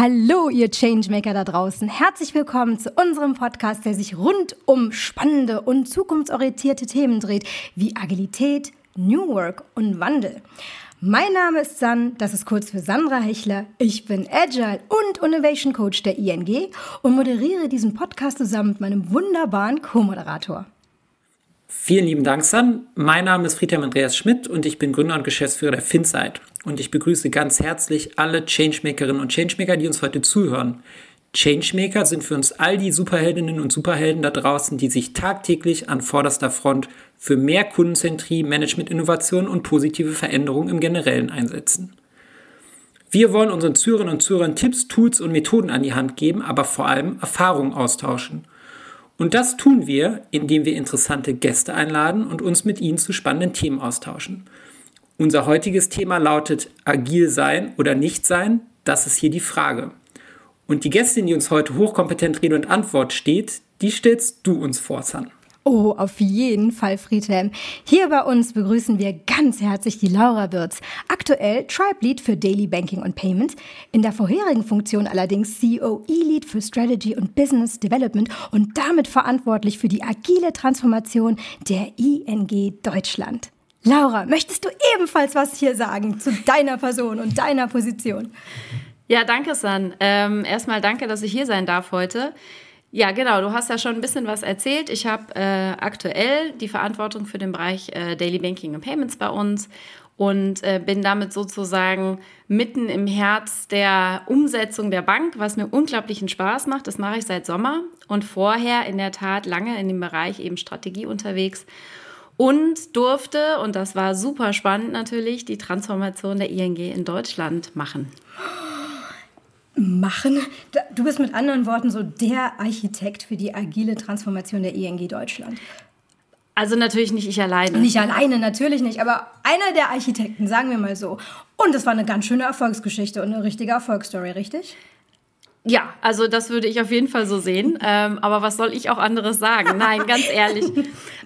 Hallo, ihr Changemaker da draußen. Herzlich willkommen zu unserem Podcast, der sich rund um spannende und zukunftsorientierte Themen dreht, wie Agilität, New Work und Wandel. Mein Name ist San, das ist kurz für Sandra Hechler. Ich bin Agile und Innovation Coach der ING und moderiere diesen Podcast zusammen mit meinem wunderbaren Co-Moderator. Vielen lieben Dank, San. Mein Name ist Friedhelm Andreas Schmidt und ich bin Gründer und Geschäftsführer der FinSite. Und ich begrüße ganz herzlich alle Changemakerinnen und Changemaker, die uns heute zuhören. Changemaker sind für uns all die Superheldinnen und Superhelden da draußen, die sich tagtäglich an vorderster Front für mehr Kundenzentrie, Management-Innovation und positive Veränderungen im Generellen einsetzen. Wir wollen unseren Zuhörerinnen und Zuhörern Tipps, Tools und Methoden an die Hand geben, aber vor allem Erfahrungen austauschen – und das tun wir, indem wir interessante Gäste einladen und uns mit ihnen zu spannenden Themen austauschen. Unser heutiges Thema lautet Agil sein oder nicht sein? Das ist hier die Frage. Und die Gästin, die uns heute hochkompetent Rede und Antwort steht, die stellst du uns vor, San. Oh, auf jeden Fall, Friedhelm. Hier bei uns begrüßen wir ganz herzlich die Laura Wirz, aktuell Tribe Lead für Daily Banking und Payment, in der vorherigen Funktion allerdings COE Lead für Strategy und Business Development und damit verantwortlich für die agile Transformation der ING Deutschland. Laura, möchtest du ebenfalls was hier sagen zu deiner Person und deiner Position? Ja, danke, San. Ähm, erstmal danke, dass ich hier sein darf heute. Ja, genau. Du hast ja schon ein bisschen was erzählt. Ich habe äh, aktuell die Verantwortung für den Bereich äh, Daily Banking und Payments bei uns und äh, bin damit sozusagen mitten im Herz der Umsetzung der Bank, was mir unglaublichen Spaß macht. Das mache ich seit Sommer und vorher in der Tat lange in dem Bereich eben Strategie unterwegs und durfte, und das war super spannend natürlich, die Transformation der ING in Deutschland machen machen. Du bist mit anderen Worten so der Architekt für die agile Transformation der ING Deutschland. Also natürlich nicht ich alleine. Nicht alleine, natürlich nicht, aber einer der Architekten, sagen wir mal so. Und es war eine ganz schöne Erfolgsgeschichte und eine richtige Erfolgsstory, richtig? Ja, also das würde ich auf jeden Fall so sehen. Ähm, aber was soll ich auch anderes sagen? Nein, ganz ehrlich.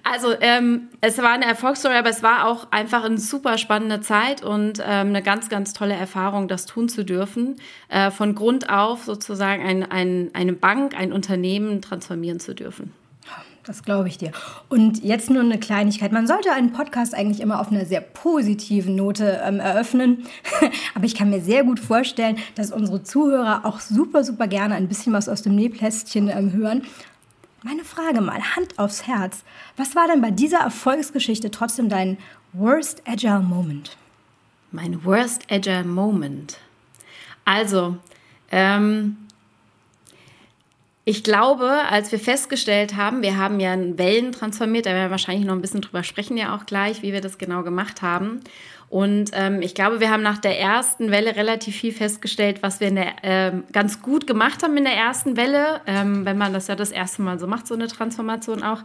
Also ähm, es war eine Erfolgsstory, aber es war auch einfach eine super spannende Zeit und ähm, eine ganz, ganz tolle Erfahrung, das tun zu dürfen. Äh, von Grund auf sozusagen ein, ein, eine Bank, ein Unternehmen transformieren zu dürfen. Das glaube ich dir. Und jetzt nur eine Kleinigkeit. Man sollte einen Podcast eigentlich immer auf einer sehr positiven Note ähm, eröffnen. Aber ich kann mir sehr gut vorstellen, dass unsere Zuhörer auch super, super gerne ein bisschen was aus dem Nähplästchen ähm, hören. Meine Frage mal, Hand aufs Herz. Was war denn bei dieser Erfolgsgeschichte trotzdem dein Worst Agile Moment? Mein Worst Agile Moment. Also, ähm, ich glaube, als wir festgestellt haben, wir haben ja Wellen transformiert, da werden wir wahrscheinlich noch ein bisschen drüber sprechen ja auch gleich, wie wir das genau gemacht haben. Und ähm, ich glaube, wir haben nach der ersten Welle relativ viel festgestellt, was wir der, ähm, ganz gut gemacht haben in der ersten Welle, ähm, wenn man das ja das erste Mal so macht, so eine Transformation auch.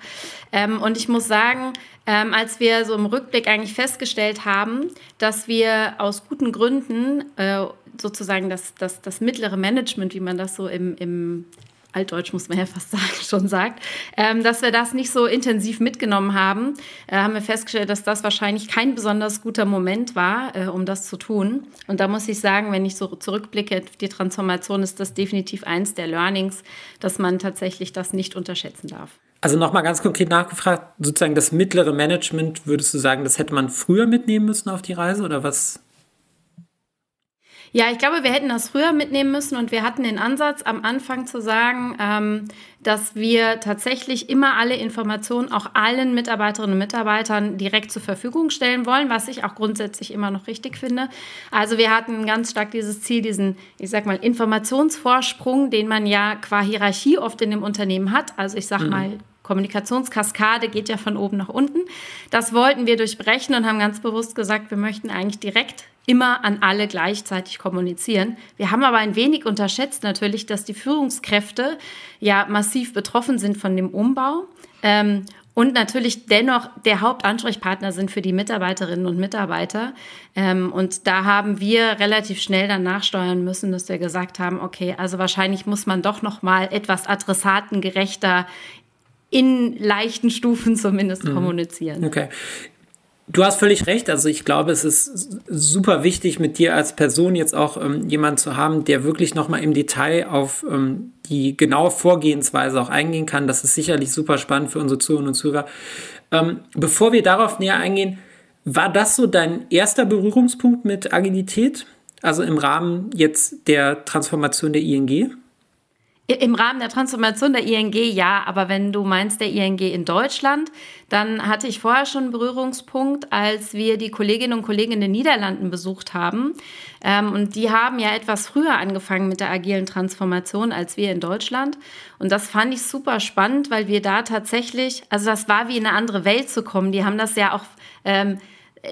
Ähm, und ich muss sagen, ähm, als wir so im Rückblick eigentlich festgestellt haben, dass wir aus guten Gründen äh, sozusagen das, das, das mittlere Management, wie man das so im, im Altdeutsch muss man ja fast sagen, schon sagt, ähm, dass wir das nicht so intensiv mitgenommen haben, äh, haben wir festgestellt, dass das wahrscheinlich kein besonders guter Moment war, äh, um das zu tun. Und da muss ich sagen, wenn ich so zurückblicke, die Transformation ist das definitiv eins der Learnings, dass man tatsächlich das nicht unterschätzen darf. Also nochmal ganz konkret nachgefragt, sozusagen das mittlere Management, würdest du sagen, das hätte man früher mitnehmen müssen auf die Reise oder was ja, ich glaube, wir hätten das früher mitnehmen müssen und wir hatten den Ansatz am Anfang zu sagen, ähm, dass wir tatsächlich immer alle Informationen auch allen Mitarbeiterinnen und Mitarbeitern direkt zur Verfügung stellen wollen, was ich auch grundsätzlich immer noch richtig finde. Also wir hatten ganz stark dieses Ziel, diesen, ich sag mal, Informationsvorsprung, den man ja qua Hierarchie oft in dem Unternehmen hat. Also ich sag mhm. mal, Kommunikationskaskade geht ja von oben nach unten. Das wollten wir durchbrechen und haben ganz bewusst gesagt, wir möchten eigentlich direkt immer an alle gleichzeitig kommunizieren. Wir haben aber ein wenig unterschätzt natürlich, dass die Führungskräfte ja massiv betroffen sind von dem Umbau. Ähm, und natürlich dennoch der Hauptansprechpartner sind für die Mitarbeiterinnen und Mitarbeiter. Ähm, und da haben wir relativ schnell dann nachsteuern müssen, dass wir gesagt haben, okay, also wahrscheinlich muss man doch noch mal etwas adressatengerechter in leichten Stufen zumindest mhm. kommunizieren. Okay. Du hast völlig recht. Also ich glaube, es ist super wichtig, mit dir als Person jetzt auch ähm, jemanden zu haben, der wirklich nochmal im Detail auf ähm, die genaue Vorgehensweise auch eingehen kann. Das ist sicherlich super spannend für unsere Zuhörerinnen und Zuhörer. Ähm, bevor wir darauf näher eingehen, war das so dein erster Berührungspunkt mit Agilität? Also im Rahmen jetzt der Transformation der ING? Im Rahmen der Transformation der ING ja, aber wenn du meinst der ING in Deutschland, dann hatte ich vorher schon einen Berührungspunkt, als wir die Kolleginnen und Kollegen in den Niederlanden besucht haben. Ähm, und die haben ja etwas früher angefangen mit der agilen Transformation als wir in Deutschland. Und das fand ich super spannend, weil wir da tatsächlich, also das war wie in eine andere Welt zu kommen. Die haben das ja auch ähm,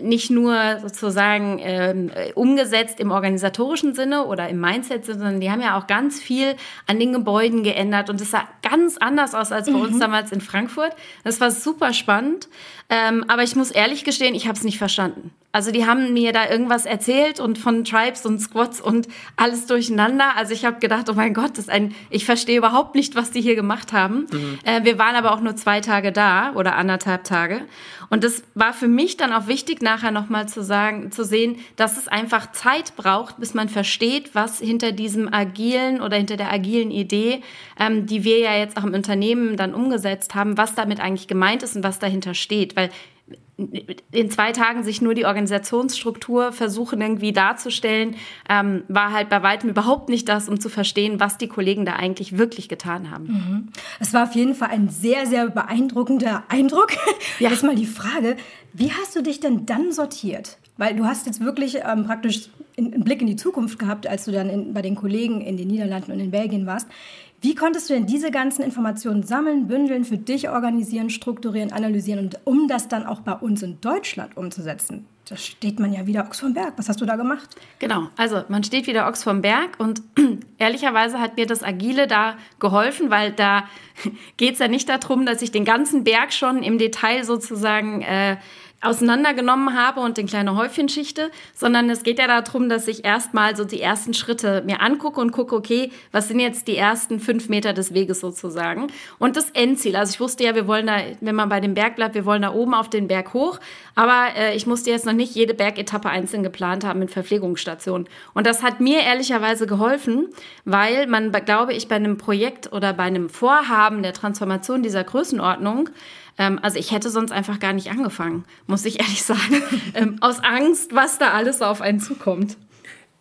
nicht nur sozusagen ähm, umgesetzt im organisatorischen Sinne oder im Mindset, sondern die haben ja auch ganz viel an den Gebäuden geändert und es sah ganz anders aus als bei mhm. uns damals in Frankfurt. Das war super spannend, ähm, aber ich muss ehrlich gestehen, ich habe es nicht verstanden. Also die haben mir da irgendwas erzählt und von Tribes und Squats und alles durcheinander. Also ich habe gedacht, oh mein Gott, das ist ein, ich verstehe überhaupt nicht, was die hier gemacht haben. Mhm. Äh, wir waren aber auch nur zwei Tage da oder anderthalb Tage. Und das war für mich dann auch wichtig, nachher nochmal zu sagen, zu sehen, dass es einfach Zeit braucht, bis man versteht, was hinter diesem agilen oder hinter der agilen Idee, ähm, die wir ja jetzt auch im Unternehmen dann umgesetzt haben, was damit eigentlich gemeint ist und was dahinter steht. Weil in zwei Tagen sich nur die Organisationsstruktur versuchen irgendwie darzustellen, ähm, war halt bei weitem überhaupt nicht das, um zu verstehen, was die Kollegen da eigentlich wirklich getan haben. Mhm. Es war auf jeden Fall ein sehr, sehr beeindruckender Eindruck. Ja. Jetzt mal die Frage, wie hast du dich denn dann sortiert? Weil du hast jetzt wirklich ähm, praktisch einen Blick in die Zukunft gehabt, als du dann in, bei den Kollegen in den Niederlanden und in Belgien warst. Wie konntest du denn diese ganzen Informationen sammeln, bündeln, für dich organisieren, strukturieren, analysieren und um das dann auch bei uns in Deutschland umzusetzen? Da steht man ja wieder Ochs vom Berg. Was hast du da gemacht? Genau, also man steht wieder Ochs vom Berg und ehrlicherweise hat mir das Agile da geholfen, weil da geht es ja nicht darum, dass ich den ganzen Berg schon im Detail sozusagen äh, auseinandergenommen habe und in kleine Häufchen schichte, sondern es geht ja darum, dass ich erstmal so die ersten Schritte mir angucke und gucke, okay, was sind jetzt die ersten fünf Meter des Weges sozusagen und das Endziel. Also ich wusste ja, wir wollen da, wenn man bei dem Berg bleibt, wir wollen da oben auf den Berg hoch, aber äh, ich musste jetzt noch nicht jede Bergetappe einzeln geplant haben mit Verpflegungsstationen. Und das hat mir ehrlicherweise geholfen, weil man, glaube ich, bei einem Projekt oder bei einem Vorhaben der Transformation dieser Größenordnung ähm, also ich hätte sonst einfach gar nicht angefangen, muss ich ehrlich sagen, ähm, aus Angst, was da alles auf einen zukommt.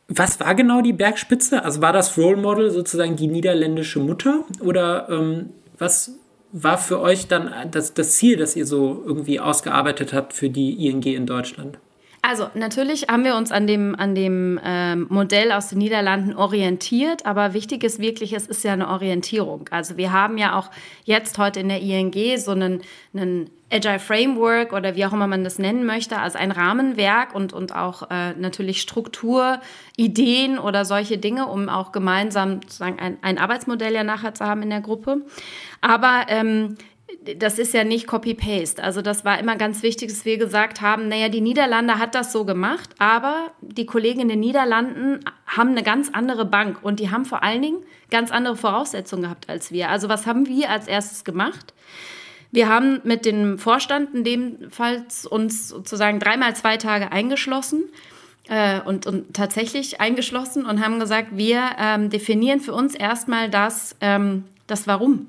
Was war genau die Bergspitze? Also war das Role Model sozusagen die niederländische Mutter oder ähm, was war für euch dann das, das Ziel, das ihr so irgendwie ausgearbeitet habt für die ING in Deutschland? Also natürlich haben wir uns an dem, an dem ähm, Modell aus den Niederlanden orientiert, aber wichtig ist wirklich, es ist ja eine Orientierung. Also wir haben ja auch jetzt heute in der ING so einen, einen Agile Framework oder wie auch immer man das nennen möchte, also ein Rahmenwerk und, und auch äh, natürlich Struktur, Ideen oder solche Dinge, um auch gemeinsam sozusagen ein, ein Arbeitsmodell ja nachher zu haben in der Gruppe. Aber ähm, das ist ja nicht Copy-Paste. Also das war immer ganz wichtig, dass wir gesagt haben, naja, die Niederlande hat das so gemacht, aber die Kollegen in den Niederlanden haben eine ganz andere Bank und die haben vor allen Dingen ganz andere Voraussetzungen gehabt als wir. Also was haben wir als erstes gemacht? Wir haben mit dem Vorstand in dem Fall uns sozusagen dreimal zwei Tage eingeschlossen äh, und, und tatsächlich eingeschlossen und haben gesagt, wir ähm, definieren für uns erstmal das, ähm, das Warum.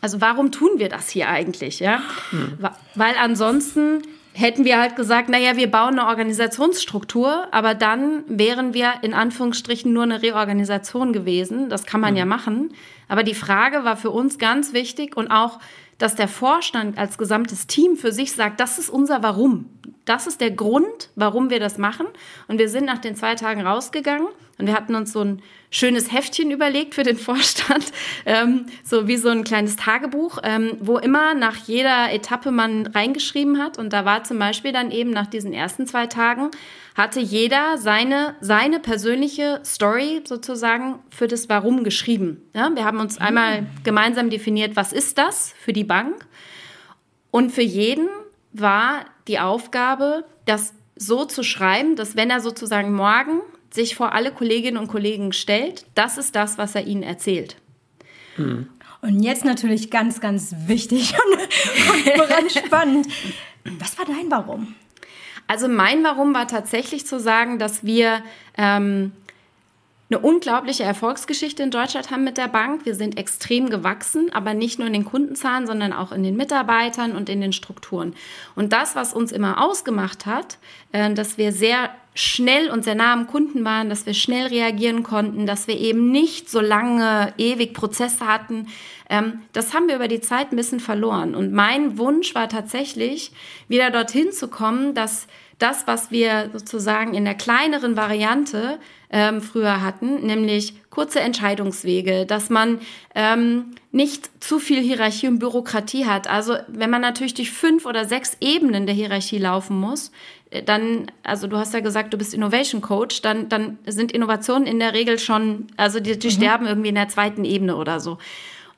Also warum tun wir das hier eigentlich? Ja? Hm. Weil ansonsten hätten wir halt gesagt, naja, wir bauen eine Organisationsstruktur, aber dann wären wir in Anführungsstrichen nur eine Reorganisation gewesen. Das kann man hm. ja machen. Aber die Frage war für uns ganz wichtig und auch, dass der Vorstand als gesamtes Team für sich sagt, das ist unser Warum. Das ist der Grund, warum wir das machen. Und wir sind nach den zwei Tagen rausgegangen und wir hatten uns so ein schönes Heftchen überlegt für den Vorstand, ähm, so wie so ein kleines Tagebuch, ähm, wo immer nach jeder Etappe man reingeschrieben hat. Und da war zum Beispiel dann eben nach diesen ersten zwei Tagen, hatte jeder seine, seine persönliche Story sozusagen für das Warum geschrieben. Ja, wir haben uns einmal gemeinsam definiert, was ist das für die Bank. Und für jeden war die Aufgabe, das so zu schreiben, dass wenn er sozusagen morgen sich vor alle Kolleginnen und Kollegen stellt, das ist das, was er ihnen erzählt. Mhm. Und jetzt natürlich ganz, ganz wichtig und, und spannend. Was war dein Warum? Also mein Warum war tatsächlich zu sagen, dass wir ähm, eine unglaubliche Erfolgsgeschichte in Deutschland haben mit der Bank. Wir sind extrem gewachsen, aber nicht nur in den Kundenzahlen, sondern auch in den Mitarbeitern und in den Strukturen. Und das, was uns immer ausgemacht hat, äh, dass wir sehr schnell und sehr nah am Kunden waren, dass wir schnell reagieren konnten, dass wir eben nicht so lange, ewig Prozesse hatten, ähm, das haben wir über die Zeit ein bisschen verloren. Und mein Wunsch war tatsächlich, wieder dorthin zu kommen, dass das, was wir sozusagen in der kleineren Variante ähm, früher hatten, nämlich kurze Entscheidungswege, dass man ähm, nicht zu viel Hierarchie und Bürokratie hat. Also wenn man natürlich durch fünf oder sechs Ebenen der Hierarchie laufen muss, äh, dann, also du hast ja gesagt, du bist Innovation Coach, dann, dann sind Innovationen in der Regel schon, also die, die mhm. sterben irgendwie in der zweiten Ebene oder so.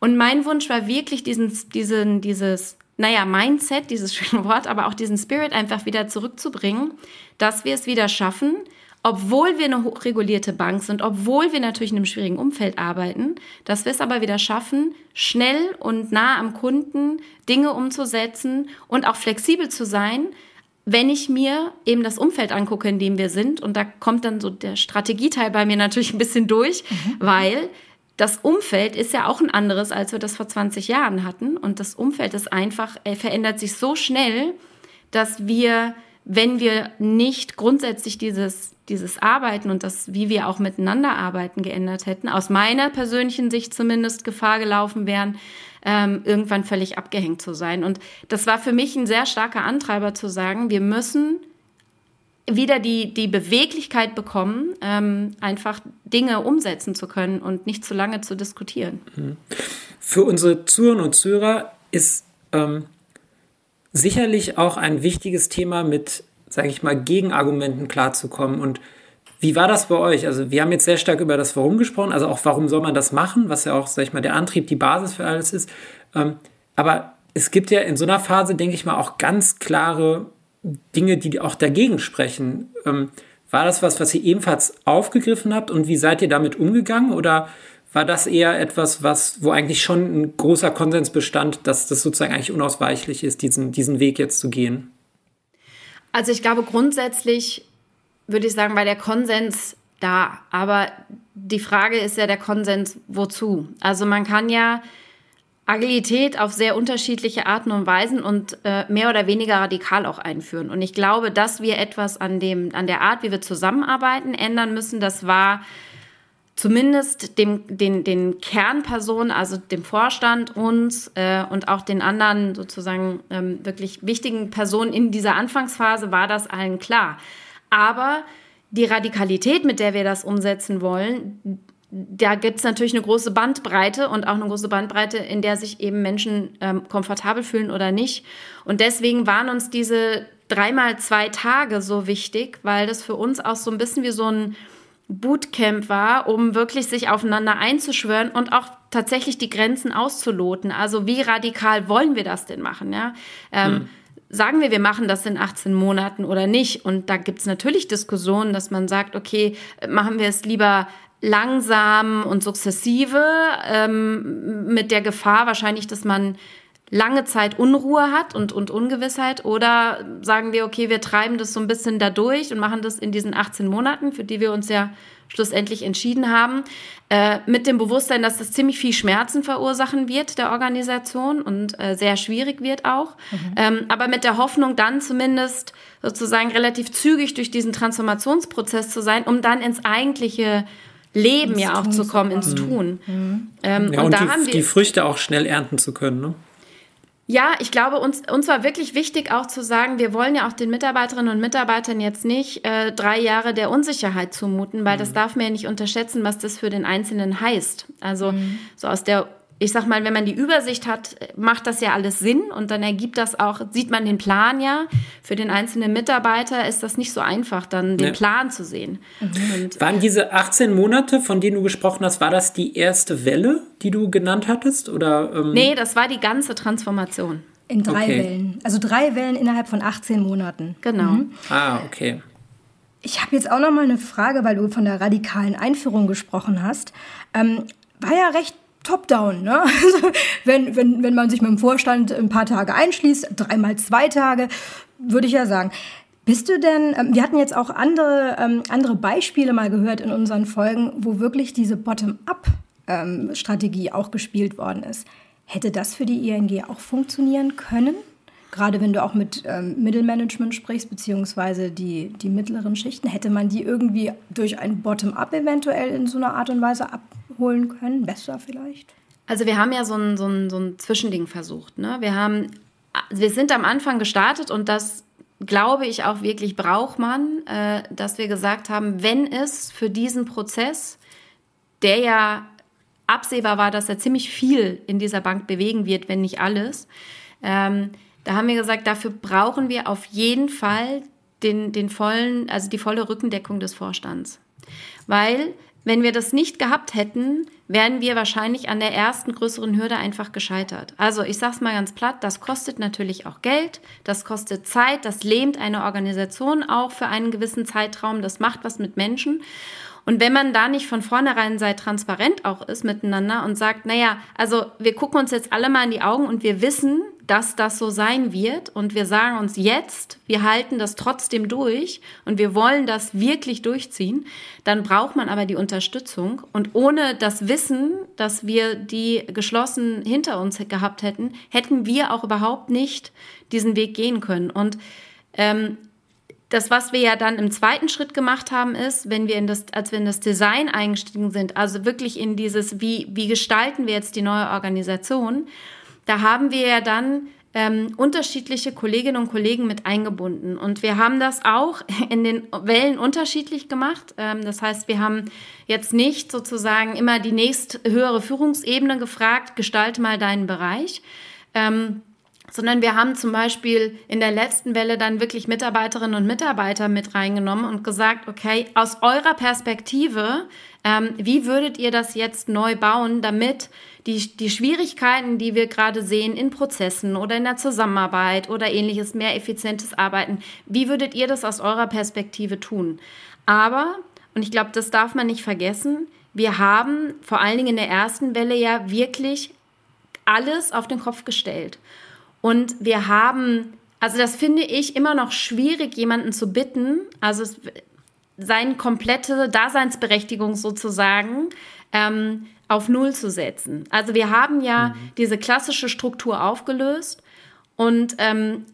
Und mein Wunsch war wirklich diesen, diesen, dieses naja, Mindset, dieses schöne Wort, aber auch diesen Spirit einfach wieder zurückzubringen, dass wir es wieder schaffen, obwohl wir eine hochregulierte Bank sind, obwohl wir natürlich in einem schwierigen Umfeld arbeiten, dass wir es aber wieder schaffen, schnell und nah am Kunden Dinge umzusetzen und auch flexibel zu sein, wenn ich mir eben das Umfeld angucke, in dem wir sind. Und da kommt dann so der Strategieteil bei mir natürlich ein bisschen durch, mhm. weil das Umfeld ist ja auch ein anderes, als wir das vor 20 Jahren hatten. Und das Umfeld ist einfach, äh, verändert sich so schnell, dass wir, wenn wir nicht grundsätzlich dieses, dieses Arbeiten und das, wie wir auch miteinander arbeiten, geändert hätten, aus meiner persönlichen Sicht zumindest Gefahr gelaufen wären, ähm, irgendwann völlig abgehängt zu sein. Und das war für mich ein sehr starker Antreiber zu sagen, wir müssen wieder die, die Beweglichkeit bekommen, ähm, einfach Dinge umsetzen zu können und nicht zu lange zu diskutieren. Mhm. Für unsere Zuhörer und Zuhörer ist ähm, sicherlich auch ein wichtiges Thema mit, sage ich mal, Gegenargumenten klarzukommen. Und wie war das bei euch? Also wir haben jetzt sehr stark über das Warum gesprochen, also auch warum soll man das machen, was ja auch, sage ich mal, der Antrieb, die Basis für alles ist. Ähm, aber es gibt ja in so einer Phase, denke ich mal, auch ganz klare Dinge, die auch dagegen sprechen. Ähm, war das was, was ihr ebenfalls aufgegriffen habt und wie seid ihr damit umgegangen? Oder war das eher etwas, was, wo eigentlich schon ein großer Konsens bestand, dass das sozusagen eigentlich unausweichlich ist, diesen, diesen Weg jetzt zu gehen? Also ich glaube grundsätzlich würde ich sagen, war der Konsens da. Aber die Frage ist ja der Konsens, wozu? Also man kann ja Agilität auf sehr unterschiedliche Arten und Weisen und äh, mehr oder weniger radikal auch einführen. Und ich glaube, dass wir etwas an dem, an der Art, wie wir zusammenarbeiten, ändern müssen. Das war zumindest dem, den, den Kernpersonen, also dem Vorstand, uns äh, und auch den anderen sozusagen ähm, wirklich wichtigen Personen in dieser Anfangsphase war das allen klar. Aber die Radikalität, mit der wir das umsetzen wollen, da gibt es natürlich eine große Bandbreite und auch eine große Bandbreite, in der sich eben Menschen ähm, komfortabel fühlen oder nicht. Und deswegen waren uns diese dreimal zwei Tage so wichtig, weil das für uns auch so ein bisschen wie so ein Bootcamp war, um wirklich sich aufeinander einzuschwören und auch tatsächlich die Grenzen auszuloten. Also wie radikal wollen wir das denn machen? Ja? Ähm, hm. Sagen wir, wir machen das in 18 Monaten oder nicht? Und da gibt es natürlich Diskussionen, dass man sagt, okay, machen wir es lieber langsam und sukzessive, ähm, mit der Gefahr wahrscheinlich, dass man lange Zeit Unruhe hat und, und Ungewissheit? Oder sagen wir, okay, wir treiben das so ein bisschen da durch und machen das in diesen 18 Monaten, für die wir uns ja schlussendlich entschieden haben, äh, mit dem Bewusstsein, dass das ziemlich viel Schmerzen verursachen wird der Organisation und äh, sehr schwierig wird auch. Mhm. Ähm, aber mit der Hoffnung, dann zumindest sozusagen relativ zügig durch diesen Transformationsprozess zu sein, um dann ins eigentliche Leben ins ja auch zu kommen, ins Tun. Mhm. Ähm, ja, und, und da die, haben wir, die Früchte auch schnell ernten zu können. Ne? Ja, ich glaube, uns, uns war wirklich wichtig auch zu sagen, wir wollen ja auch den Mitarbeiterinnen und Mitarbeitern jetzt nicht äh, drei Jahre der Unsicherheit zumuten, weil mhm. das darf man ja nicht unterschätzen, was das für den Einzelnen heißt. Also mhm. so aus der ich sag mal, wenn man die Übersicht hat, macht das ja alles Sinn und dann ergibt das auch, sieht man den Plan ja. Für den einzelnen Mitarbeiter ist das nicht so einfach, dann den ja. Plan zu sehen. Mhm. Waren diese 18 Monate, von denen du gesprochen hast, war das die erste Welle, die du genannt hattest? Oder, ähm Nee, das war die ganze Transformation. In drei okay. Wellen. Also drei Wellen innerhalb von 18 Monaten. Genau. Mhm. Ah, okay. Ich habe jetzt auch noch mal eine Frage, weil du von der radikalen Einführung gesprochen hast. Ähm, war ja recht top-down. Ne? Also wenn, wenn, wenn man sich mit dem Vorstand ein paar Tage einschließt, dreimal zwei Tage, würde ich ja sagen. Bist du denn, ähm, wir hatten jetzt auch andere, ähm, andere Beispiele mal gehört in unseren Folgen, wo wirklich diese Bottom-up-Strategie ähm, auch gespielt worden ist. Hätte das für die ING auch funktionieren können? Gerade wenn du auch mit ähm, Mittelmanagement sprichst, beziehungsweise die, die mittleren Schichten, hätte man die irgendwie durch ein Bottom-up eventuell in so einer Art und Weise abholen können? Besser vielleicht? Also wir haben ja so ein, so ein, so ein Zwischending versucht. Ne? Wir, haben, wir sind am Anfang gestartet und das glaube ich auch wirklich braucht man, äh, dass wir gesagt haben, wenn es für diesen Prozess, der ja absehbar war, dass er ziemlich viel in dieser Bank bewegen wird, wenn nicht alles, ähm, da haben wir gesagt, dafür brauchen wir auf jeden Fall den, den vollen, also die volle Rückendeckung des Vorstands. Weil wenn wir das nicht gehabt hätten, wären wir wahrscheinlich an der ersten größeren Hürde einfach gescheitert. Also ich sage es mal ganz platt, das kostet natürlich auch Geld, das kostet Zeit, das lähmt eine Organisation auch für einen gewissen Zeitraum, das macht was mit Menschen. Und wenn man da nicht von vornherein sei transparent auch ist miteinander und sagt, naja, also wir gucken uns jetzt alle mal in die Augen und wir wissen, dass das so sein wird und wir sagen uns jetzt, wir halten das trotzdem durch und wir wollen das wirklich durchziehen, dann braucht man aber die Unterstützung und ohne das Wissen, dass wir die geschlossen hinter uns gehabt hätten, hätten wir auch überhaupt nicht diesen Weg gehen können. Und ähm, das, was wir ja dann im zweiten Schritt gemacht haben, ist, wenn wir in das, als wir in das Design eingestiegen sind, also wirklich in dieses, wie, wie gestalten wir jetzt die neue Organisation, da haben wir ja dann ähm, unterschiedliche Kolleginnen und Kollegen mit eingebunden. Und wir haben das auch in den Wellen unterschiedlich gemacht. Ähm, das heißt, wir haben jetzt nicht sozusagen immer die nächst höhere Führungsebene gefragt, gestalte mal deinen Bereich. Ähm, sondern wir haben zum Beispiel in der letzten Welle dann wirklich Mitarbeiterinnen und Mitarbeiter mit reingenommen und gesagt, okay, aus eurer Perspektive, ähm, wie würdet ihr das jetzt neu bauen, damit die, die Schwierigkeiten, die wir gerade sehen in Prozessen oder in der Zusammenarbeit oder ähnliches, mehr effizientes Arbeiten, wie würdet ihr das aus eurer Perspektive tun? Aber, und ich glaube, das darf man nicht vergessen, wir haben vor allen Dingen in der ersten Welle ja wirklich alles auf den Kopf gestellt. Und wir haben, also das finde ich immer noch schwierig, jemanden zu bitten, also seine komplette Daseinsberechtigung sozusagen ähm, auf Null zu setzen. Also wir haben ja mhm. diese klassische Struktur aufgelöst und ähm,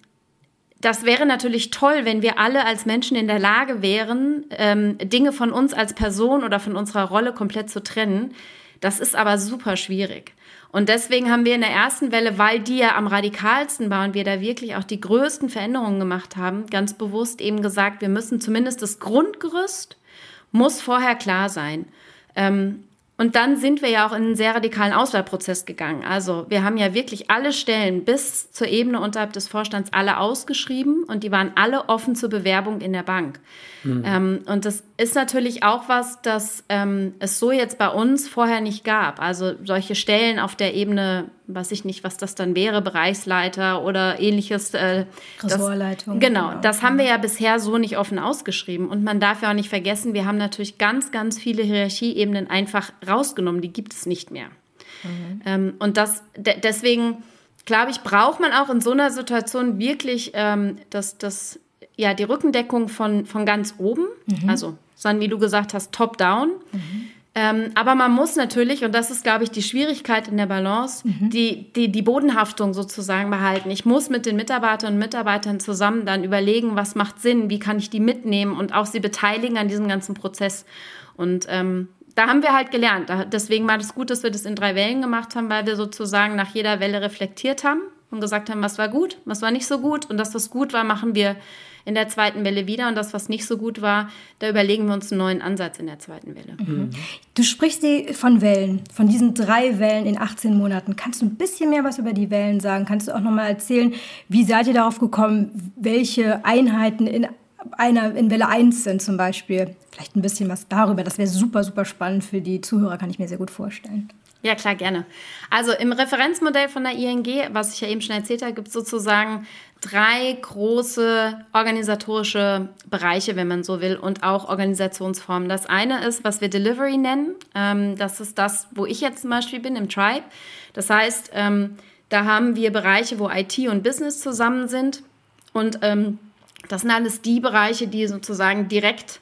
das wäre natürlich toll, wenn wir alle als Menschen in der Lage wären, ähm, Dinge von uns als Person oder von unserer Rolle komplett zu trennen. Das ist aber super schwierig. Und deswegen haben wir in der ersten Welle, weil die ja am radikalsten war und wir da wirklich auch die größten Veränderungen gemacht haben, ganz bewusst eben gesagt, wir müssen zumindest das Grundgerüst muss vorher klar sein. Ähm, und dann sind wir ja auch in einen sehr radikalen Auswahlprozess gegangen. Also wir haben ja wirklich alle Stellen bis zur Ebene unterhalb des Vorstands alle ausgeschrieben und die waren alle offen zur Bewerbung in der Bank. Mhm. Ähm, und das ist natürlich auch was, das ähm, es so jetzt bei uns vorher nicht gab. Also solche Stellen auf der Ebene, weiß ich nicht, was das dann wäre, Bereichsleiter oder ähnliches. Äh, Ressortleitung. Das, genau, das haben wir ja bisher so nicht offen ausgeschrieben. Und man darf ja auch nicht vergessen, wir haben natürlich ganz, ganz viele Hierarchieebenen einfach rausgenommen. Die gibt es nicht mehr. Mhm. Ähm, und das deswegen glaube ich, braucht man auch in so einer Situation wirklich ähm, das, das ja die Rückendeckung von, von ganz oben, mhm. also sondern wie du gesagt hast, top-down. Mhm. Ähm, aber man muss natürlich, und das ist, glaube ich, die Schwierigkeit in der Balance, mhm. die, die, die Bodenhaftung sozusagen behalten. Ich muss mit den Mitarbeiterinnen und Mitarbeitern zusammen dann überlegen, was macht Sinn, wie kann ich die mitnehmen und auch sie beteiligen an diesem ganzen Prozess. Und ähm, da haben wir halt gelernt. Deswegen war das gut, dass wir das in drei Wellen gemacht haben, weil wir sozusagen nach jeder Welle reflektiert haben und gesagt haben, was war gut, was war nicht so gut. Und dass das gut war, machen wir in der zweiten Welle wieder. Und das, was nicht so gut war, da überlegen wir uns einen neuen Ansatz in der zweiten Welle. Mhm. Du sprichst von Wellen, von diesen drei Wellen in 18 Monaten. Kannst du ein bisschen mehr was über die Wellen sagen? Kannst du auch noch mal erzählen, wie seid ihr darauf gekommen, welche Einheiten in einer in Welle 1 sind zum Beispiel? Vielleicht ein bisschen was darüber. Das wäre super, super spannend für die Zuhörer, kann ich mir sehr gut vorstellen. Ja, klar, gerne. Also im Referenzmodell von der ING, was ich ja eben schon erzählt habe, gibt es sozusagen drei große organisatorische Bereiche, wenn man so will, und auch Organisationsformen. Das eine ist, was wir Delivery nennen. Ähm, das ist das, wo ich jetzt zum Beispiel bin, im Tribe. Das heißt, ähm, da haben wir Bereiche, wo IT und Business zusammen sind. Und ähm, Das sind alles die Bereiche, die sozusagen direkt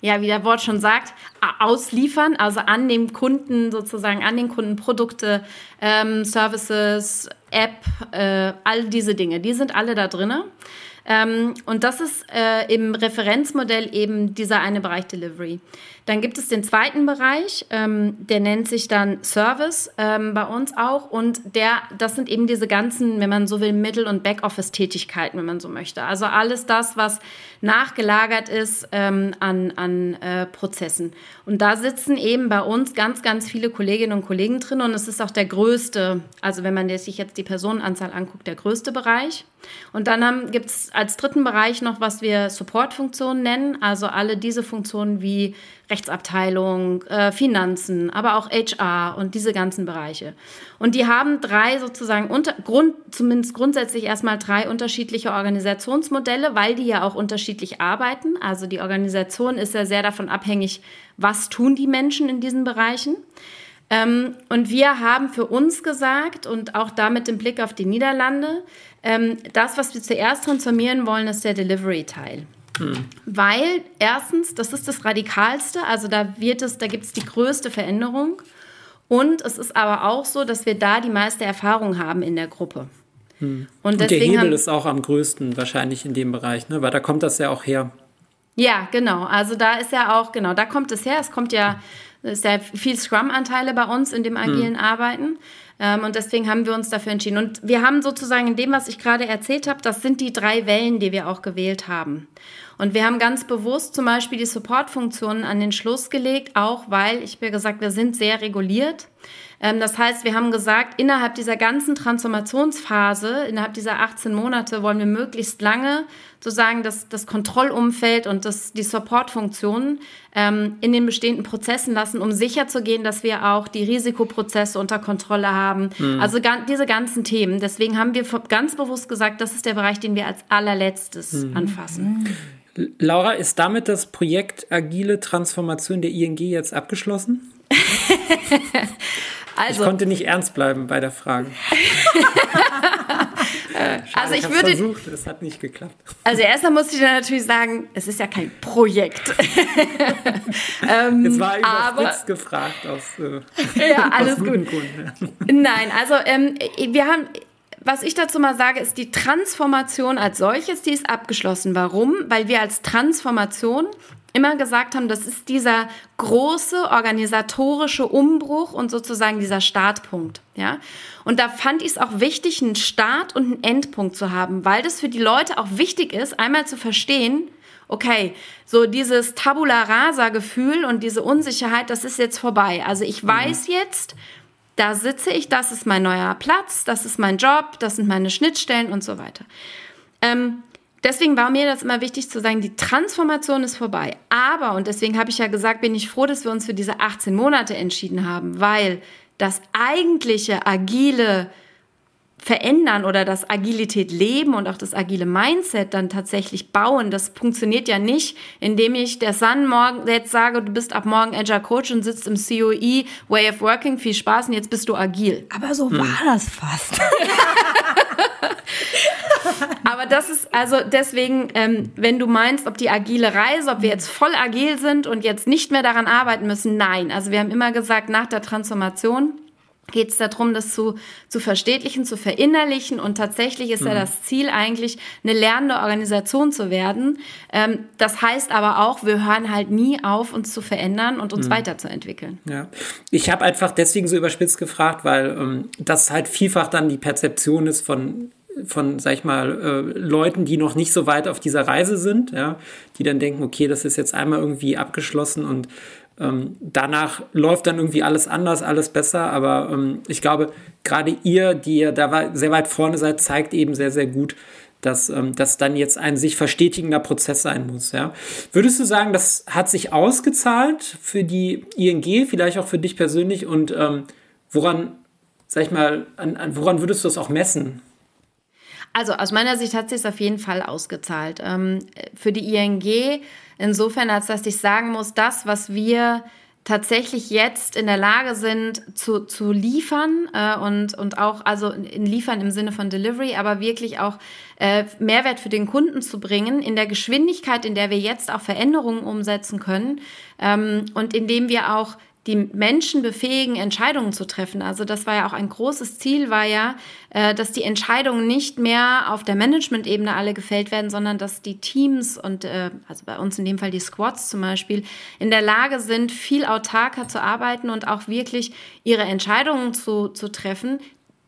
ja, wie der Wort schon sagt, ausliefern, also an dem Kunden sozusagen, an den Kunden Produkte, ähm, Services, App, äh, all diese Dinge, die sind alle da drinne. Ähm, und das ist äh, im Referenzmodell eben dieser eine Bereich Delivery. Dann gibt es den zweiten Bereich, ähm, der nennt sich dann Service ähm, bei uns auch. Und der, das sind eben diese ganzen, wenn man so will, Mittel- und Backoffice-Tätigkeiten, wenn man so möchte. Also alles das, was nachgelagert ist ähm, an, an äh, Prozessen. Und da sitzen eben bei uns ganz, ganz viele Kolleginnen und Kollegen drin. Und es ist auch der größte, also wenn man sich jetzt die Personenanzahl anguckt, der größte Bereich. Und dann gibt es als dritten Bereich noch, was wir Support-Funktionen nennen. Also alle diese Funktionen wie Rechtsabteilung, äh, Finanzen, aber auch HR und diese ganzen Bereiche. Und die haben drei sozusagen, unter, Grund, zumindest grundsätzlich erstmal drei unterschiedliche Organisationsmodelle, weil die ja auch unterschiedlich arbeiten. Also die Organisation ist ja sehr davon abhängig, was tun die Menschen in diesen Bereichen. Ähm, und wir haben für uns gesagt und auch damit im Blick auf die Niederlande, ähm, das, was wir zuerst transformieren wollen, ist der Delivery-Teil. Hm. Weil erstens, das ist das Radikalste, also da wird es, da gibt es die größte Veränderung. Und es ist aber auch so, dass wir da die meiste Erfahrung haben in der Gruppe. Hm. Und, Und der Hebel ist auch am größten wahrscheinlich in dem Bereich, ne? weil da kommt das ja auch her. Ja, genau. Also da ist ja auch, genau, da kommt es her. Es kommt ja, es ist ja viel Scrum-Anteile bei uns in dem agilen hm. Arbeiten. Ähm, und deswegen haben wir uns dafür entschieden. Und wir haben sozusagen in dem, was ich gerade erzählt habe, das sind die drei Wellen, die wir auch gewählt haben. Und wir haben ganz bewusst zum Beispiel die Support-Funktionen an den Schluss gelegt, auch weil, ich habe gesagt, wir sind sehr reguliert. Ähm, das heißt, wir haben gesagt, innerhalb dieser ganzen Transformationsphase, innerhalb dieser 18 Monate, wollen wir möglichst lange sozusagen das, das Kontrollumfeld und das, die Supportfunktionen ähm, in den bestehenden Prozessen lassen, um sicherzugehen, dass wir auch die Risikoprozesse unter Kontrolle haben. Mhm. Also diese ganzen Themen. Deswegen haben wir ganz bewusst gesagt, das ist der Bereich, den wir als allerletztes mhm. anfassen. Laura, ist damit das Projekt Agile Transformation der ING jetzt abgeschlossen? also, ich konnte nicht ernst bleiben bei der Frage. Schade, also ich, ich würde versucht, es hat nicht geklappt. Also erstmal muss ich dann natürlich sagen, es ist ja kein Projekt. ähm, Jetzt war überspitzt gefragt aus, äh, ja, alles gut. Gründen. Nein, also ähm, wir haben was ich dazu mal sage, ist die Transformation als solches, die ist abgeschlossen. Warum? Weil wir als Transformation immer gesagt haben, das ist dieser große organisatorische Umbruch und sozusagen dieser Startpunkt, ja. Und da fand ich es auch wichtig, einen Start und einen Endpunkt zu haben, weil das für die Leute auch wichtig ist, einmal zu verstehen, okay, so dieses Tabula rasa Gefühl und diese Unsicherheit, das ist jetzt vorbei. Also ich mhm. weiß jetzt, da sitze ich, das ist mein neuer Platz, das ist mein Job, das sind meine Schnittstellen und so weiter. Ähm, deswegen war mir das immer wichtig zu sagen, die Transformation ist vorbei. Aber, und deswegen habe ich ja gesagt, bin ich froh, dass wir uns für diese 18 Monate entschieden haben, weil das eigentliche agile verändern oder das Agilität leben und auch das agile Mindset dann tatsächlich bauen, das funktioniert ja nicht, indem ich der Sun morgen jetzt sage, du bist ab morgen Agile Coach und sitzt im COE Way of Working, viel Spaß und jetzt bist du agil. Aber so hm. war das fast. Aber das ist also deswegen, ähm, wenn du meinst, ob die agile Reise, ob wir jetzt voll agil sind und jetzt nicht mehr daran arbeiten müssen, nein. Also wir haben immer gesagt, nach der Transformation geht es darum, das zu, zu verständlichen, zu verinnerlichen. Und tatsächlich ist mhm. ja das Ziel eigentlich, eine lernende Organisation zu werden. Ähm, das heißt aber auch, wir hören halt nie auf, uns zu verändern und uns mhm. weiterzuentwickeln. Ja, ich habe einfach deswegen so überspitzt gefragt, weil ähm, das halt vielfach dann die Perzeption ist von von, sag ich mal, äh, Leuten, die noch nicht so weit auf dieser Reise sind, ja, die dann denken, okay, das ist jetzt einmal irgendwie abgeschlossen und ähm, danach läuft dann irgendwie alles anders, alles besser, aber ähm, ich glaube, gerade ihr, die ihr da sehr weit vorne seid, zeigt eben sehr, sehr gut, dass ähm, das dann jetzt ein sich verstetigender Prozess sein muss. Ja? Würdest du sagen, das hat sich ausgezahlt für die ING, vielleicht auch für dich persönlich und ähm, woran, sag ich mal, an, an, woran würdest du das auch messen? Also aus meiner Sicht hat sich es auf jeden Fall ausgezahlt. Ähm, für die ING insofern, als dass ich sagen muss, das, was wir tatsächlich jetzt in der Lage sind zu, zu liefern äh, und, und auch, also in liefern im Sinne von Delivery, aber wirklich auch äh, Mehrwert für den Kunden zu bringen, in der Geschwindigkeit, in der wir jetzt auch Veränderungen umsetzen können ähm, und indem wir auch die Menschen befähigen, Entscheidungen zu treffen. Also das war ja auch ein großes Ziel, war ja, äh, dass die Entscheidungen nicht mehr auf der Management-Ebene alle gefällt werden, sondern dass die Teams und äh, also bei uns in dem Fall die Squads zum Beispiel in der Lage sind, viel autarker zu arbeiten und auch wirklich ihre Entscheidungen zu, zu treffen,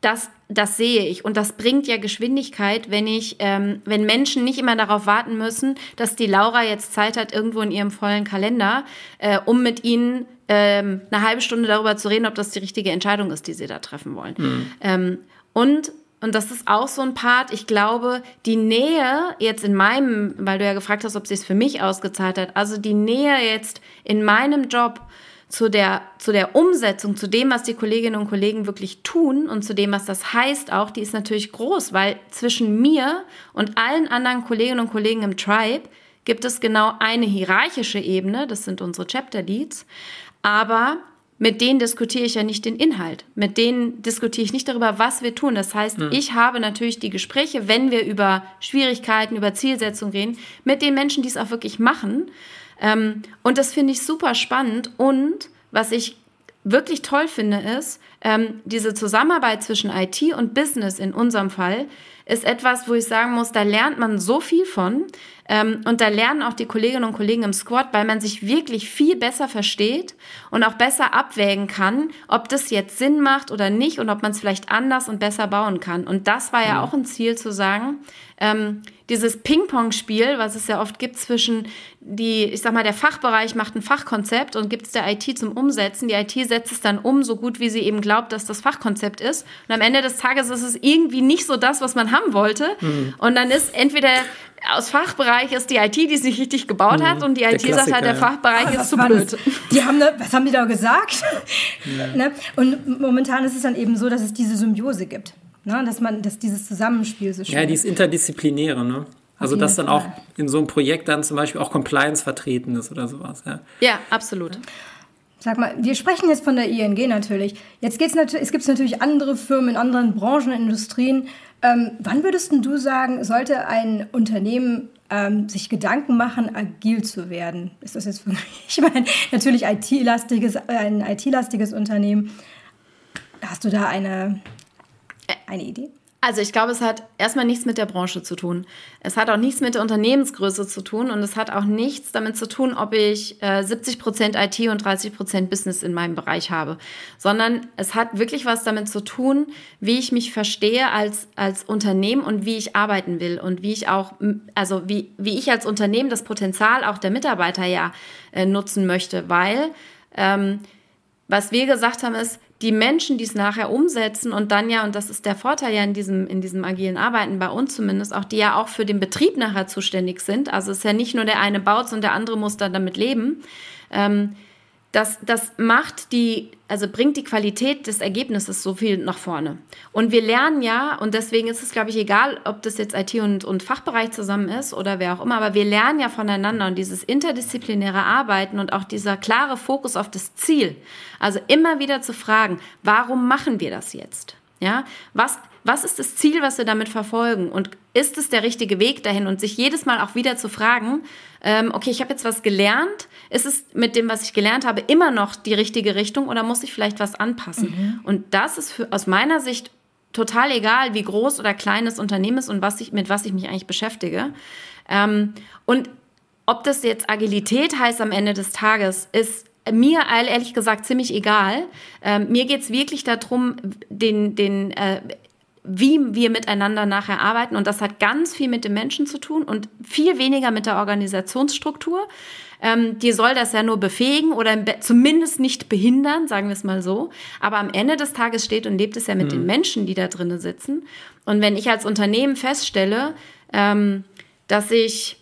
das, das sehe ich. Und das bringt ja Geschwindigkeit, wenn ich, ähm, wenn Menschen nicht immer darauf warten müssen, dass die Laura jetzt Zeit hat, irgendwo in ihrem vollen Kalender, äh, um mit ihnen ähm, eine halbe Stunde darüber zu reden, ob das die richtige Entscheidung ist, die sie da treffen wollen. Mhm. Ähm, und und das ist auch so ein Part. Ich glaube, die Nähe jetzt in meinem, weil du ja gefragt hast, ob sie es für mich ausgezahlt hat, also die Nähe jetzt in meinem Job zu der, zu der Umsetzung, zu dem, was die Kolleginnen und Kollegen wirklich tun und zu dem, was das heißt auch, die ist natürlich groß, weil zwischen mir und allen anderen Kolleginnen und Kollegen im Tribe gibt es genau eine hierarchische Ebene, das sind unsere Chapter Leads, aber mit denen diskutiere ich ja nicht den Inhalt. Mit denen diskutiere ich nicht darüber, was wir tun. Das heißt, mhm. ich habe natürlich die Gespräche, wenn wir über Schwierigkeiten, über Zielsetzung reden, mit den Menschen, die es auch wirklich machen. Ähm, und das finde ich super spannend. Und was ich wirklich toll finde, ist, ähm, diese Zusammenarbeit zwischen IT und Business in unserem Fall ist etwas, wo ich sagen muss, da lernt man so viel von. Ähm, und da lernen auch die Kolleginnen und Kollegen im Squad, weil man sich wirklich viel besser versteht und auch besser abwägen kann, ob das jetzt Sinn macht oder nicht und ob man es vielleicht anders und besser bauen kann. Und das war ja mhm. auch ein Ziel zu sagen, ähm, dieses Ping-Pong-Spiel, was es ja oft gibt zwischen die, ich sag mal, der Fachbereich macht ein Fachkonzept und gibt es der IT zum Umsetzen. Die IT setzt es dann um, so gut wie sie eben glaubt, dass das Fachkonzept ist. Und am Ende des Tages ist es irgendwie nicht so das, was man haben wollte. Mhm. Und dann ist entweder aus Fachbereich ist die IT, die es nicht richtig gebaut hat, mhm. und die IT sagt halt, der Fachbereich oh, ist zu blöd. Das? Die haben, ne, was haben die da gesagt? Ja. ne? Und momentan ist es dann eben so, dass es diese Symbiose gibt. Ne? Dass man, dass dieses Zusammenspiel so schön Ja, dieses Interdisziplinäre, ne? Also, dass dann Fall. auch in so einem Projekt dann zum Beispiel auch Compliance vertreten ist oder sowas, ja. Ja, absolut. Sag mal, wir sprechen jetzt von der ING natürlich. Jetzt geht's natürlich, es gibt natürlich andere Firmen in anderen Branchen, Industrien. Ähm, wann würdest du sagen, sollte ein Unternehmen ähm, sich Gedanken machen, agil zu werden? Ist das jetzt für mich? Ich meine, natürlich IT-lastiges, äh, ein IT-lastiges Unternehmen. Hast du da eine, eine Idee? Also ich glaube, es hat erstmal nichts mit der Branche zu tun. Es hat auch nichts mit der Unternehmensgröße zu tun und es hat auch nichts damit zu tun, ob ich äh, 70 Prozent IT und 30 Prozent Business in meinem Bereich habe, sondern es hat wirklich was damit zu tun, wie ich mich verstehe als, als Unternehmen und wie ich arbeiten will und wie ich auch, also wie, wie ich als Unternehmen das Potenzial auch der Mitarbeiter ja äh, nutzen möchte, weil ähm, was wir gesagt haben ist, die Menschen, die es nachher umsetzen und dann ja, und das ist der Vorteil ja in diesem, in diesem agilen Arbeiten, bei uns zumindest, auch die ja auch für den Betrieb nachher zuständig sind. Also es ist ja nicht nur der eine baut und der andere muss dann damit leben. Ähm, das, das macht die, also bringt die Qualität des Ergebnisses so viel nach vorne. Und wir lernen ja, und deswegen ist es, glaube ich, egal, ob das jetzt IT und, und Fachbereich zusammen ist oder wer auch immer, aber wir lernen ja voneinander und dieses interdisziplinäre Arbeiten und auch dieser klare Fokus auf das Ziel. Also immer wieder zu fragen, warum machen wir das jetzt? Ja, was, was ist das Ziel, was wir damit verfolgen? Und ist es der richtige Weg dahin? Und sich jedes Mal auch wieder zu fragen, ähm, okay, ich habe jetzt was gelernt, ist es mit dem, was ich gelernt habe, immer noch die richtige Richtung oder muss ich vielleicht was anpassen? Mhm. Und das ist für, aus meiner Sicht total egal, wie groß oder klein das Unternehmen ist und was ich, mit was ich mich eigentlich beschäftige. Ähm, und ob das jetzt Agilität heißt am Ende des Tages, ist mir ehrlich gesagt ziemlich egal. Ähm, mir geht's wirklich darum, den, den äh, wie wir miteinander nachher arbeiten. Und das hat ganz viel mit den Menschen zu tun und viel weniger mit der Organisationsstruktur. Ähm, die soll das ja nur befähigen oder zumindest nicht behindern, sagen wir es mal so. Aber am Ende des Tages steht und lebt es ja mit mhm. den Menschen, die da drinnen sitzen. Und wenn ich als Unternehmen feststelle, ähm, dass ich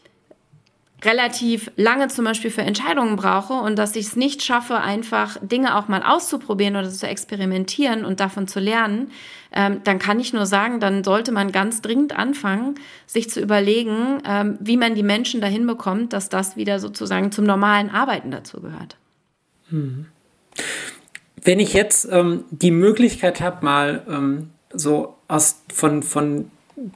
relativ lange zum Beispiel für Entscheidungen brauche und dass ich es nicht schaffe, einfach Dinge auch mal auszuprobieren oder zu experimentieren und davon zu lernen, ähm, dann kann ich nur sagen, dann sollte man ganz dringend anfangen, sich zu überlegen, ähm, wie man die Menschen dahin bekommt, dass das wieder sozusagen zum normalen Arbeiten dazu gehört. Hm. Wenn ich jetzt ähm, die Möglichkeit habe, mal ähm, so aus, von, von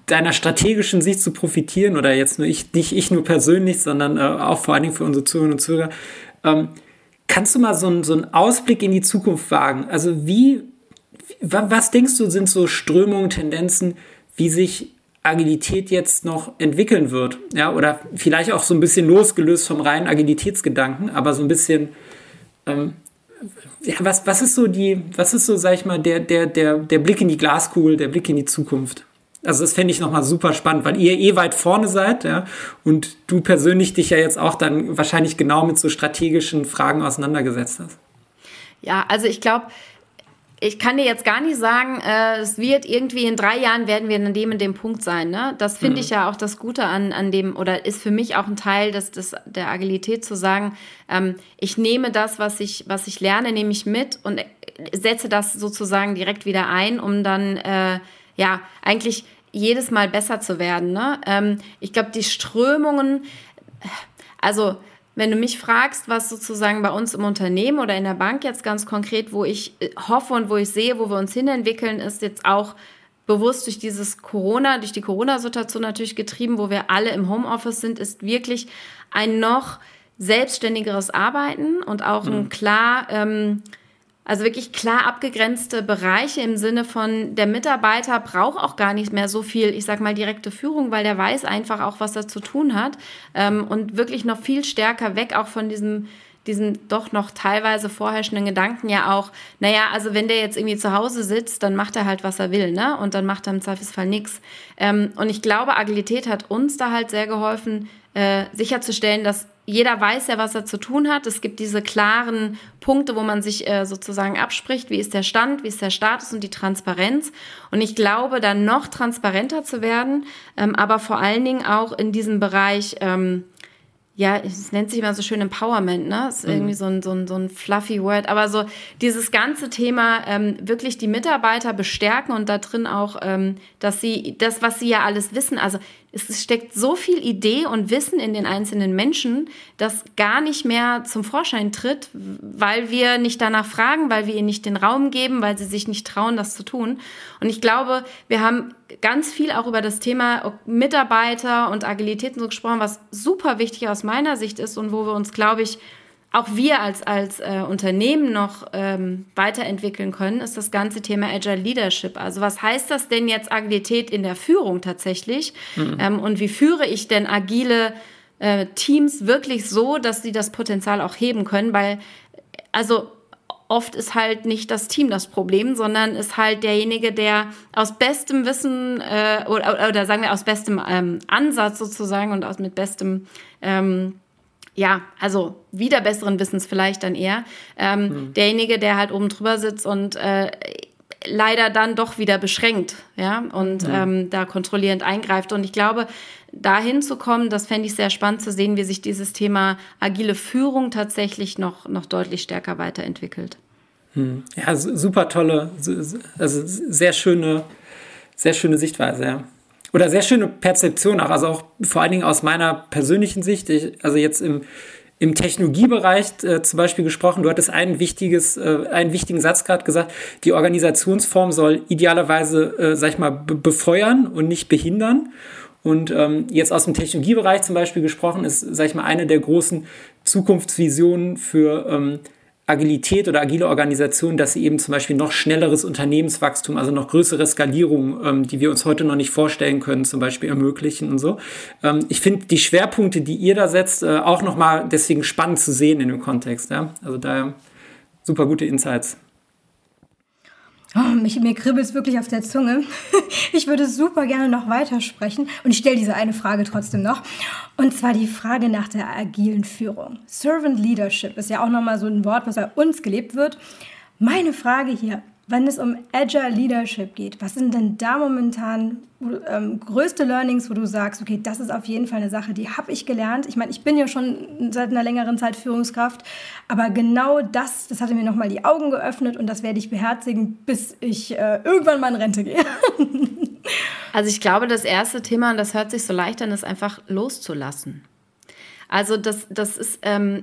deiner strategischen Sicht zu profitieren oder jetzt nur ich, nicht ich nur persönlich, sondern äh, auch vor allen Dingen für unsere Zuhörerinnen und Zuhörer, ähm, kannst du mal so, so einen Ausblick in die Zukunft wagen? Also wie, was denkst du, sind so Strömungen, Tendenzen, wie sich Agilität jetzt noch entwickeln wird? Ja, oder vielleicht auch so ein bisschen losgelöst vom reinen Agilitätsgedanken, aber so ein bisschen, ähm, ja, was, was ist so die, was ist so, sag ich mal, der, der, der, der Blick in die Glaskugel, der Blick in die Zukunft? Also das fände ich nochmal super spannend, weil ihr eh weit vorne seid, ja, und du persönlich dich ja jetzt auch dann wahrscheinlich genau mit so strategischen Fragen auseinandergesetzt hast. Ja, also ich glaube, ich kann dir jetzt gar nicht sagen, äh, es wird irgendwie in drei Jahren werden wir an dem und dem Punkt sein. Ne? Das finde mhm. ich ja auch das Gute an, an dem, oder ist für mich auch ein Teil des, des, der Agilität zu sagen, ähm, ich nehme das, was ich, was ich lerne, nehme ich mit und setze das sozusagen direkt wieder ein, um dann äh, ja eigentlich jedes Mal besser zu werden. Ne? Ähm, ich glaube, die Strömungen, also wenn du mich fragst, was sozusagen bei uns im Unternehmen oder in der Bank jetzt ganz konkret, wo ich äh, hoffe und wo ich sehe, wo wir uns hinentwickeln, ist jetzt auch bewusst durch dieses Corona, durch die Corona-Situation natürlich getrieben, wo wir alle im Homeoffice sind, ist wirklich ein noch selbstständigeres Arbeiten und auch ein mhm. klar ähm, also wirklich klar abgegrenzte Bereiche im Sinne von, der Mitarbeiter braucht auch gar nicht mehr so viel, ich sag mal, direkte Führung, weil der weiß einfach auch, was er zu tun hat. Ähm, und wirklich noch viel stärker weg auch von diesem diesen doch noch teilweise vorherrschenden Gedanken ja auch, naja, also wenn der jetzt irgendwie zu Hause sitzt, dann macht er halt, was er will, ne? Und dann macht er im Zweifelsfall nichts. Ähm, und ich glaube, Agilität hat uns da halt sehr geholfen, äh, sicherzustellen, dass jeder weiß ja, was er zu tun hat. Es gibt diese klaren Punkte, wo man sich äh, sozusagen abspricht, wie ist der Stand, wie ist der Status und die Transparenz. Und ich glaube, dann noch transparenter zu werden, ähm, aber vor allen Dingen auch in diesem Bereich, ähm, ja, es nennt sich immer so schön Empowerment, ne? Das ist mhm. irgendwie so ein, so, ein, so ein fluffy Word. Aber so dieses ganze Thema, ähm, wirklich die Mitarbeiter bestärken und da drin auch, ähm, dass sie das, was sie ja alles wissen, also es steckt so viel Idee und Wissen in den einzelnen Menschen, das gar nicht mehr zum Vorschein tritt, weil wir nicht danach fragen, weil wir ihnen nicht den Raum geben, weil sie sich nicht trauen, das zu tun. Und ich glaube, wir haben ganz viel auch über das Thema Mitarbeiter und Agilität so gesprochen, was super wichtig aus meiner Sicht ist und wo wir uns, glaube ich, auch wir als, als äh, Unternehmen noch ähm, weiterentwickeln können, ist das ganze Thema Agile Leadership. Also was heißt das denn jetzt Agilität in der Führung tatsächlich? Mhm. Ähm, und wie führe ich denn agile äh, Teams wirklich so, dass sie das Potenzial auch heben können? Weil, also oft ist halt nicht das Team das Problem, sondern ist halt derjenige, der aus bestem Wissen äh, oder, oder sagen wir aus bestem ähm, Ansatz sozusagen und aus mit bestem ähm, ja, also wieder besseren Wissens vielleicht dann eher, ähm, mhm. derjenige, der halt oben drüber sitzt und äh, leider dann doch wieder beschränkt, ja, und mhm. ähm, da kontrollierend eingreift. Und ich glaube, dahin zu kommen, das fände ich sehr spannend zu sehen, wie sich dieses Thema agile Führung tatsächlich noch, noch deutlich stärker weiterentwickelt. Mhm. Ja, super tolle, also sehr schöne, sehr schöne Sichtweise, ja oder sehr schöne Perzeption auch, also auch vor allen Dingen aus meiner persönlichen Sicht. Ich, also jetzt im, im Technologiebereich äh, zum Beispiel gesprochen, du hattest ein wichtiges, äh, einen wichtigen Satz gerade gesagt, die Organisationsform soll idealerweise, äh, sag ich mal, befeuern und nicht behindern. Und ähm, jetzt aus dem Technologiebereich zum Beispiel gesprochen, ist, sag ich mal, eine der großen Zukunftsvisionen für ähm, Agilität oder agile Organisation, dass sie eben zum Beispiel noch schnelleres Unternehmenswachstum, also noch größere Skalierung, ähm, die wir uns heute noch nicht vorstellen können, zum Beispiel ermöglichen und so. Ähm, ich finde die Schwerpunkte, die ihr da setzt, äh, auch nochmal deswegen spannend zu sehen in dem Kontext. Ja? Also da super gute Insights. Oh, mich, mir kribbelt es wirklich auf der Zunge. Ich würde super gerne noch weitersprechen und ich stelle diese eine Frage trotzdem noch. Und zwar die Frage nach der agilen Führung. Servant Leadership ist ja auch nochmal so ein Wort, was bei uns gelebt wird. Meine Frage hier, wenn es um Agile Leadership geht, was sind denn da momentan ähm, größte Learnings, wo du sagst, okay, das ist auf jeden Fall eine Sache, die habe ich gelernt. Ich meine, ich bin ja schon seit einer längeren Zeit Führungskraft, aber genau das, das hatte mir nochmal die Augen geöffnet und das werde ich beherzigen, bis ich äh, irgendwann mal in Rente gehe. also ich glaube, das erste Thema, und das hört sich so leicht an, ist einfach loszulassen. Also das, das ist ähm,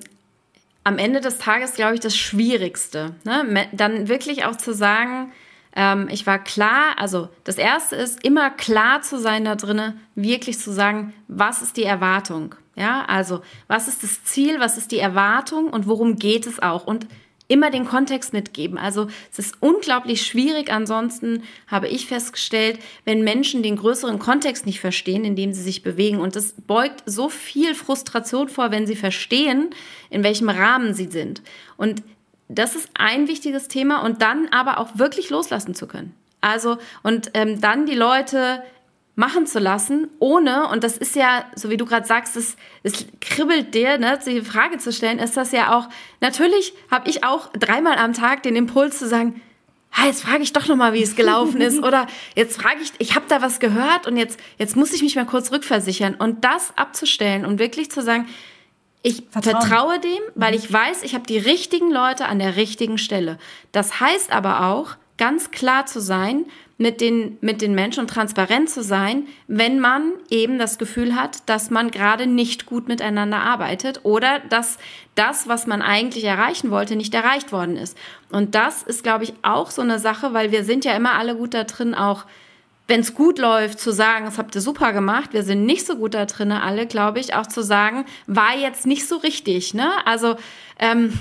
am Ende des Tages, glaube ich, das Schwierigste. Ne? Dann wirklich auch zu sagen, ähm, ich war klar, also das Erste ist, immer klar zu sein da drinnen, wirklich zu sagen, was ist die Erwartung? Ja, also was ist das Ziel, was ist die Erwartung und worum geht es auch? Und immer den Kontext mitgeben. Also es ist unglaublich schwierig. Ansonsten habe ich festgestellt, wenn Menschen den größeren Kontext nicht verstehen, in dem sie sich bewegen. Und das beugt so viel Frustration vor, wenn sie verstehen, in welchem Rahmen sie sind. Und das ist ein wichtiges Thema. Und dann aber auch wirklich loslassen zu können. Also, und ähm, dann die Leute machen zu lassen, ohne, und das ist ja, so wie du gerade sagst, es, es kribbelt dir, ne, die Frage zu stellen, ist das ja auch, natürlich habe ich auch dreimal am Tag den Impuls zu sagen, ah, jetzt frage ich doch nochmal, wie es gelaufen ist. Oder jetzt frage ich, ich habe da was gehört und jetzt, jetzt muss ich mich mal kurz rückversichern. Und das abzustellen und wirklich zu sagen, ich Vertrauen. vertraue dem, weil mhm. ich weiß, ich habe die richtigen Leute an der richtigen Stelle. Das heißt aber auch, ganz klar zu sein, mit den, mit den Menschen und transparent zu sein, wenn man eben das Gefühl hat, dass man gerade nicht gut miteinander arbeitet oder dass das, was man eigentlich erreichen wollte, nicht erreicht worden ist. Und das ist, glaube ich, auch so eine Sache, weil wir sind ja immer alle gut da drin, auch wenn es gut läuft, zu sagen, das habt ihr super gemacht. Wir sind nicht so gut da drin, alle, glaube ich, auch zu sagen, war jetzt nicht so richtig. Ne? Also ähm,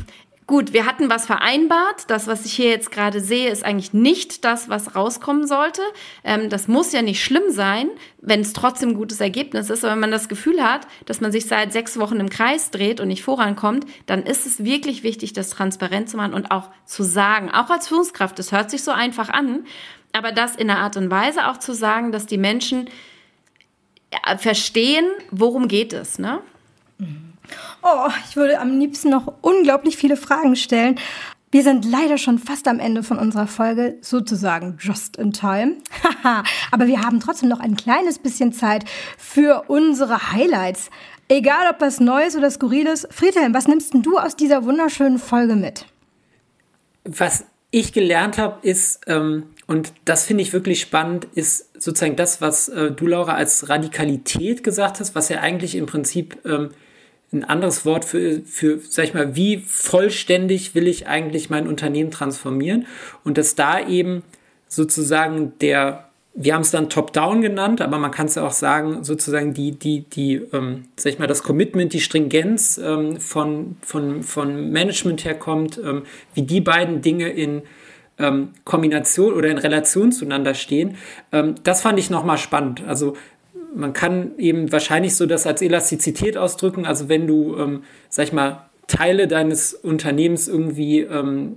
Gut, wir hatten was vereinbart. Das, was ich hier jetzt gerade sehe, ist eigentlich nicht das, was rauskommen sollte. Ähm, das muss ja nicht schlimm sein, wenn es trotzdem ein gutes Ergebnis ist. Aber wenn man das Gefühl hat, dass man sich seit sechs Wochen im Kreis dreht und nicht vorankommt, dann ist es wirklich wichtig, das transparent zu machen und auch zu sagen. Auch als Führungskraft, das hört sich so einfach an, aber das in einer Art und Weise auch zu sagen, dass die Menschen verstehen, worum geht es. Ne? Mhm. Oh, ich würde am liebsten noch unglaublich viele Fragen stellen. Wir sind leider schon fast am Ende von unserer Folge, sozusagen just in time. Aber wir haben trotzdem noch ein kleines bisschen Zeit für unsere Highlights. Egal ob was Neues oder Skurriles. Friedhelm, was nimmst du aus dieser wunderschönen Folge mit? Was ich gelernt habe, ist, ähm, und das finde ich wirklich spannend, ist sozusagen das, was äh, du, Laura, als Radikalität gesagt hast, was ja eigentlich im Prinzip ähm, ein anderes Wort für, für, sag ich mal, wie vollständig will ich eigentlich mein Unternehmen transformieren und dass da eben sozusagen der, wir haben es dann Top-Down genannt, aber man kann es ja auch sagen, sozusagen die, die, die, ähm, sag ich mal, das Commitment, die Stringenz ähm, von, von, von Management herkommt, ähm, wie die beiden Dinge in ähm, Kombination oder in Relation zueinander stehen. Ähm, das fand ich nochmal spannend. Also man kann eben wahrscheinlich so das als Elastizität ausdrücken. Also wenn du, ähm, sag ich mal, Teile deines Unternehmens irgendwie ähm,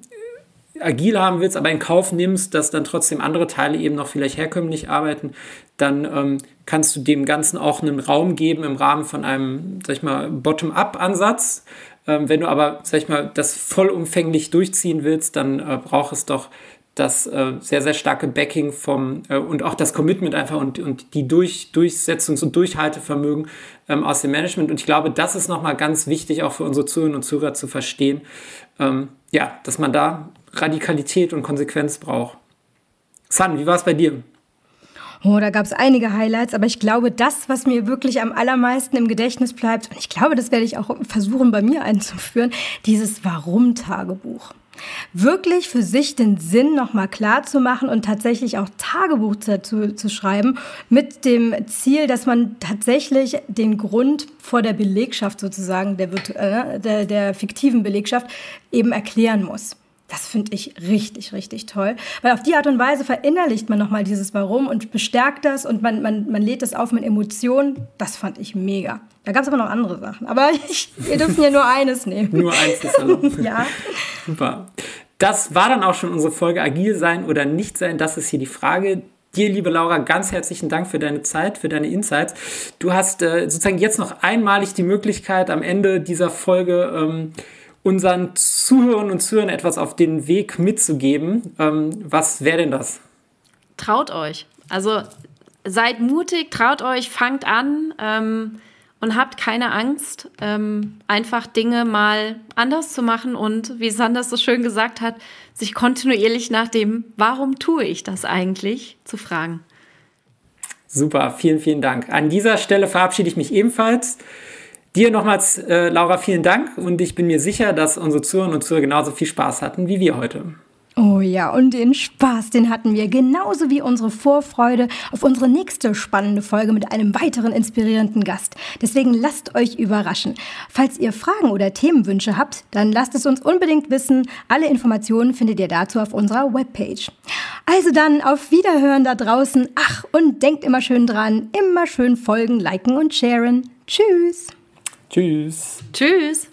agil haben willst, aber in Kauf nimmst, dass dann trotzdem andere Teile eben noch vielleicht herkömmlich arbeiten, dann ähm, kannst du dem Ganzen auch einen Raum geben im Rahmen von einem, sag ich mal, Bottom-up-Ansatz. Ähm, wenn du aber, sag ich mal, das vollumfänglich durchziehen willst, dann äh, braucht es doch das äh, sehr, sehr starke Backing vom äh, und auch das Commitment einfach und, und die Durch, Durchsetzungs- und Durchhaltevermögen ähm, aus dem Management. Und ich glaube, das ist nochmal ganz wichtig, auch für unsere Zuhörerinnen und Zuhörer zu verstehen, ähm, ja, dass man da Radikalität und Konsequenz braucht. San, wie war es bei dir? Oh, da gab es einige Highlights, aber ich glaube, das, was mir wirklich am allermeisten im Gedächtnis bleibt, und ich glaube, das werde ich auch versuchen bei mir einzuführen, dieses Warum-Tagebuch wirklich für sich den Sinn nochmal klar zu machen und tatsächlich auch Tagebuch dazu zu schreiben, mit dem Ziel, dass man tatsächlich den Grund vor der Belegschaft sozusagen, der, äh, der, der fiktiven Belegschaft, eben erklären muss. Das finde ich richtig, richtig toll. Weil auf die Art und Weise verinnerlicht man nochmal dieses Warum und bestärkt das und man, man, man lädt das auf mit Emotionen. Das fand ich mega. Da gab es aber noch andere Sachen. Aber ich, wir dürfen ja nur eines nehmen. nur eins ist erlaubt. ja. Super. Das war dann auch schon unsere Folge Agil sein oder nicht sein. Das ist hier die Frage. Dir, liebe Laura, ganz herzlichen Dank für deine Zeit, für deine Insights. Du hast äh, sozusagen jetzt noch einmalig die Möglichkeit, am Ende dieser Folge ähm, unseren Zuhörern und Zuhörern etwas auf den Weg mitzugeben. Ähm, was wäre denn das? Traut euch. Also seid mutig, traut euch, fangt an. Ähm, und habt keine Angst, ähm, einfach Dinge mal anders zu machen und, wie Sanders so schön gesagt hat, sich kontinuierlich nach dem, warum tue ich das eigentlich, zu fragen. Super, vielen, vielen Dank. An dieser Stelle verabschiede ich mich ebenfalls. Dir nochmals, äh, Laura, vielen Dank und ich bin mir sicher, dass unsere Zuhörerinnen und Zuhörer genauso viel Spaß hatten wie wir heute. Oh ja, und den Spaß, den hatten wir genauso wie unsere Vorfreude auf unsere nächste spannende Folge mit einem weiteren inspirierenden Gast. Deswegen lasst euch überraschen. Falls ihr Fragen oder Themenwünsche habt, dann lasst es uns unbedingt wissen. Alle Informationen findet ihr dazu auf unserer Webpage. Also dann auf Wiederhören da draußen. Ach, und denkt immer schön dran, immer schön folgen, liken und sharen. Tschüss. Tschüss. Tschüss.